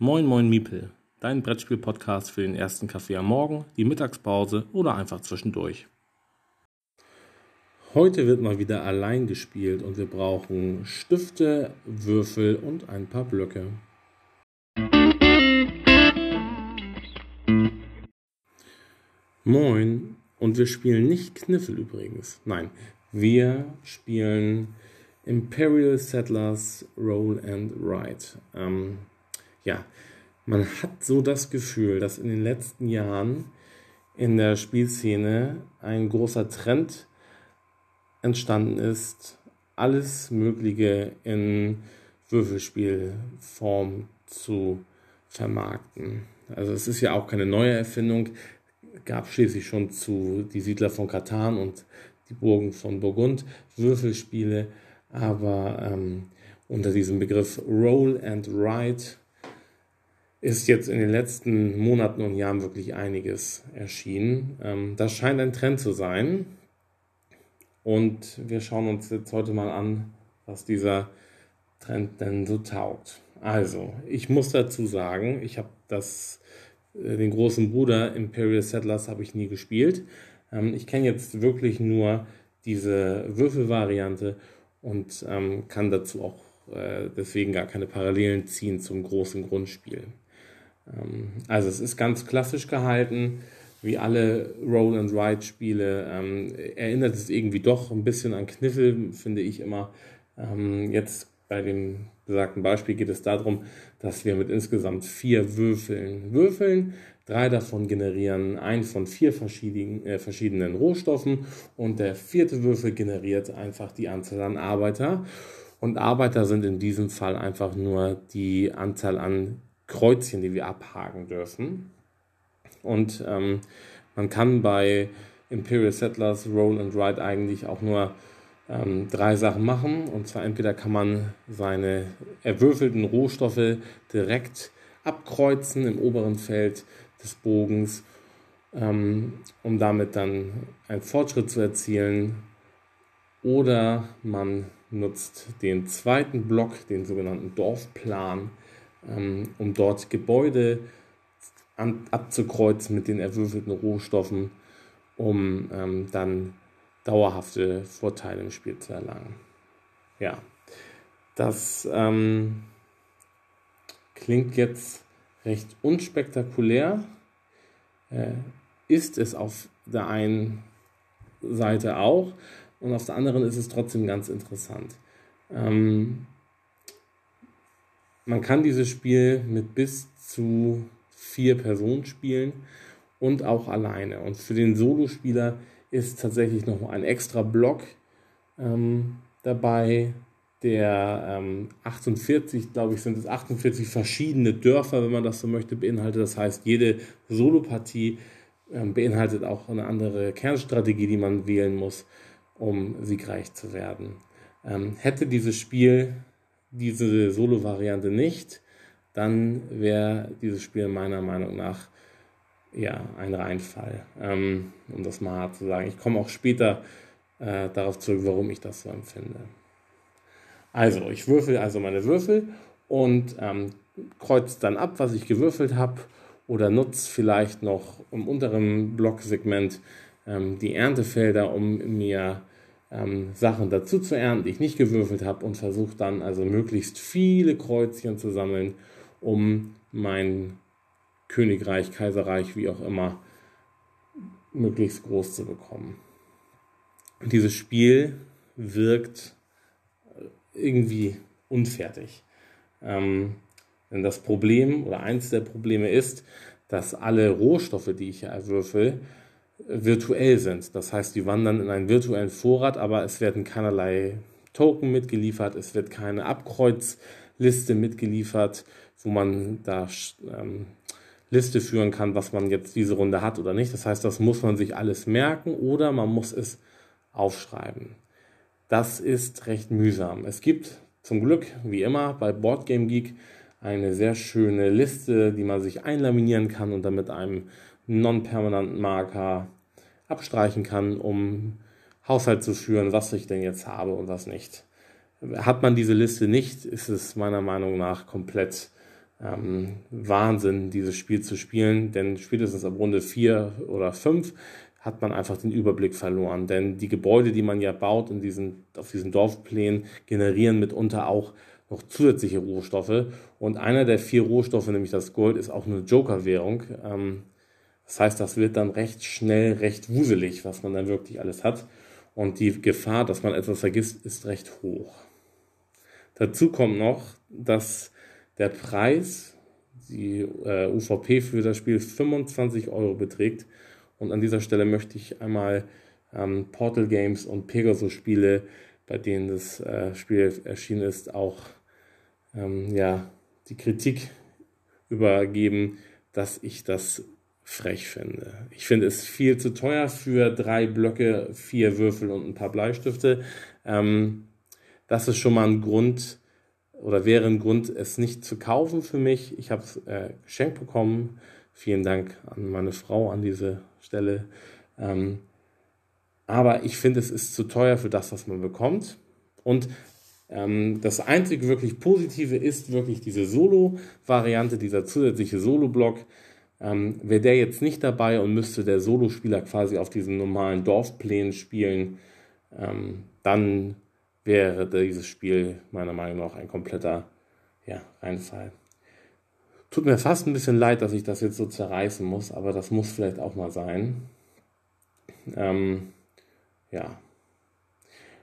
Moin Moin Miepel, dein Brettspiel-Podcast für den ersten Kaffee am Morgen, die Mittagspause oder einfach zwischendurch. Heute wird mal wieder allein gespielt und wir brauchen Stifte, Würfel und ein paar Blöcke. Moin, und wir spielen nicht Kniffel übrigens. Nein, wir spielen Imperial Settlers Roll and Ride. Ähm, ja, man hat so das Gefühl, dass in den letzten Jahren in der Spielszene ein großer Trend entstanden ist, alles Mögliche in Würfelspielform zu vermarkten. Also es ist ja auch keine neue Erfindung, gab schließlich schon zu die Siedler von Katan und die Burgen von Burgund Würfelspiele, aber ähm, unter diesem Begriff Roll and Ride ist jetzt in den letzten Monaten und Jahren wirklich einiges erschienen. Ähm, das scheint ein Trend zu sein. Und wir schauen uns jetzt heute mal an, was dieser Trend denn so taugt. Also, ich muss dazu sagen, ich habe das, äh, den großen Bruder Imperial Settlers habe ich nie gespielt. Ähm, ich kenne jetzt wirklich nur diese Würfelvariante und ähm, kann dazu auch äh, deswegen gar keine Parallelen ziehen zum großen Grundspiel. Ähm, also es ist ganz klassisch gehalten, wie alle Roll-and-Ride-Spiele. Ähm, erinnert es irgendwie doch ein bisschen an Kniffel, finde ich immer. Ähm, jetzt bei dem besagten Beispiel geht es darum, dass wir mit insgesamt vier Würfeln würfeln. Drei davon generieren ein von vier verschiedenen, äh, verschiedenen Rohstoffen und der vierte Würfel generiert einfach die Anzahl an Arbeiter. Und Arbeiter sind in diesem Fall einfach nur die Anzahl an Kreuzchen, die wir abhaken dürfen. Und ähm, man kann bei Imperial Settlers Roll and Ride eigentlich auch nur ähm, drei Sachen machen. Und zwar entweder kann man seine erwürfelten Rohstoffe direkt abkreuzen im oberen Feld des Bogens, ähm, um damit dann einen Fortschritt zu erzielen. Oder man nutzt den zweiten Block, den sogenannten Dorfplan, ähm, um dort Gebäude an, abzukreuzen mit den erwürfelten Rohstoffen, um ähm, dann dauerhafte Vorteile im Spiel zu erlangen. Ja, das ähm, klingt jetzt recht unspektakulär, äh, ist es auf der einen Seite auch und auf der anderen ist es trotzdem ganz interessant. Ähm, man kann dieses Spiel mit bis zu vier Personen spielen und auch alleine. Und für den Solospieler ist tatsächlich noch ein extra Block ähm, dabei, der ähm, 48, glaube ich, sind es 48 verschiedene Dörfer, wenn man das so möchte, beinhaltet. Das heißt, jede Solopartie ähm, beinhaltet auch eine andere Kernstrategie, die man wählen muss, um siegreich zu werden. Ähm, hätte dieses Spiel diese Solo-Variante nicht, dann wäre dieses Spiel meiner Meinung nach ja ein Reinfall, ähm, um das mal hart zu sagen. Ich komme auch später äh, darauf zurück, warum ich das so empfinde. Also, ich würfel also meine Würfel und ähm, kreuze dann ab, was ich gewürfelt habe oder nutze vielleicht noch im unteren Blocksegment ähm, die Erntefelder, um mir ähm, Sachen dazu zu ernten, die ich nicht gewürfelt habe und versuche dann also möglichst viele Kreuzchen zu sammeln, um mein Königreich, Kaiserreich, wie auch immer, möglichst groß zu bekommen. Und dieses Spiel wirkt irgendwie unfertig. Ähm, denn das Problem oder eins der Probleme ist, dass alle Rohstoffe, die ich erwürfel, virtuell sind. Das heißt, die wandern in einen virtuellen Vorrat, aber es werden keinerlei Token mitgeliefert, es wird keine Abkreuzliste mitgeliefert, wo man da ähm, Liste führen kann, was man jetzt diese Runde hat oder nicht. Das heißt, das muss man sich alles merken oder man muss es aufschreiben. Das ist recht mühsam. Es gibt zum Glück, wie immer, bei Boardgame Geek eine sehr schöne Liste, die man sich einlaminieren kann und dann mit einem non-permanenten Marker abstreichen kann, um Haushalt zu führen, was ich denn jetzt habe und was nicht. Hat man diese Liste nicht, ist es meiner Meinung nach komplett ähm, Wahnsinn, dieses Spiel zu spielen, denn spätestens ab Runde 4 oder 5 hat man einfach den Überblick verloren. Denn die Gebäude, die man ja baut in diesen, auf diesen Dorfplänen, generieren mitunter auch noch zusätzliche Rohstoffe. Und einer der vier Rohstoffe, nämlich das Gold, ist auch eine Joker-Währung. Ähm, das heißt, das wird dann recht schnell, recht wuselig, was man dann wirklich alles hat. Und die Gefahr, dass man etwas vergisst, ist recht hoch. Dazu kommt noch, dass der Preis, die äh, UVP für das Spiel 25 Euro beträgt. Und an dieser Stelle möchte ich einmal ähm, Portal Games und Pegasus Spiele, bei denen das äh, Spiel erschienen ist, auch ähm, ja, die Kritik übergeben, dass ich das frech finde. Ich finde es viel zu teuer für drei Blöcke, vier Würfel und ein paar Bleistifte. Ähm, das ist schon mal ein Grund, oder wäre ein Grund, es nicht zu kaufen für mich. Ich habe es äh, geschenkt bekommen. Vielen Dank an meine Frau an diese Stelle. Ähm, aber ich finde, es ist zu teuer für das, was man bekommt. Und ähm, das einzige wirklich Positive ist wirklich diese Solo-Variante, dieser zusätzliche Solo-Block. Ähm, Wäre der jetzt nicht dabei und müsste der Solospieler quasi auf diesen normalen Dorfplänen spielen, ähm, dann wäre dieses Spiel meiner Meinung nach ein kompletter ja, Reinfall. Tut mir fast ein bisschen leid, dass ich das jetzt so zerreißen muss, aber das muss vielleicht auch mal sein. Ähm, ja.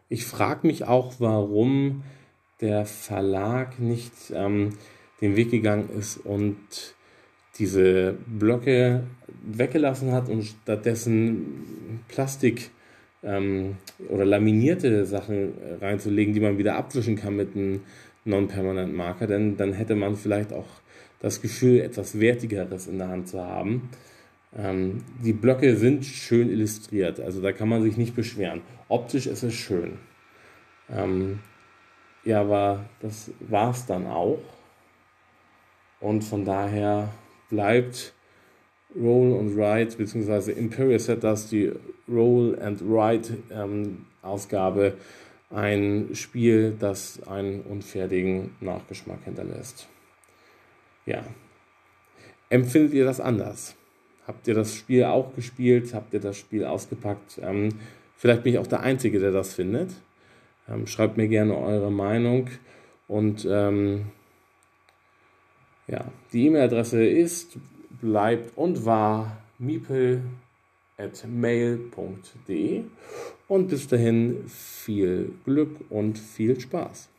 Ich frage mich auch, warum der Verlag nicht ähm, den Weg gegangen ist und diese Blöcke weggelassen hat und stattdessen Plastik ähm, oder laminierte Sachen reinzulegen, die man wieder abwischen kann mit einem Non-Permanent Marker, denn dann hätte man vielleicht auch das Gefühl, etwas Wertigeres in der Hand zu haben. Ähm, die Blöcke sind schön illustriert, also da kann man sich nicht beschweren. Optisch ist es schön. Ähm, ja, aber das war es dann auch. Und von daher bleibt Roll und Write, beziehungsweise Imperial Set das die Roll and Write ähm, Ausgabe ein Spiel, das einen unfertigen Nachgeschmack hinterlässt. Ja. Empfindet ihr das anders? Habt ihr das Spiel auch gespielt? Habt ihr das Spiel ausgepackt? Ähm, vielleicht bin ich auch der Einzige, der das findet. Ähm, schreibt mir gerne eure Meinung und ähm, ja, die E-Mail-Adresse ist bleibt und war miepel.mail.de und bis dahin viel Glück und viel Spaß.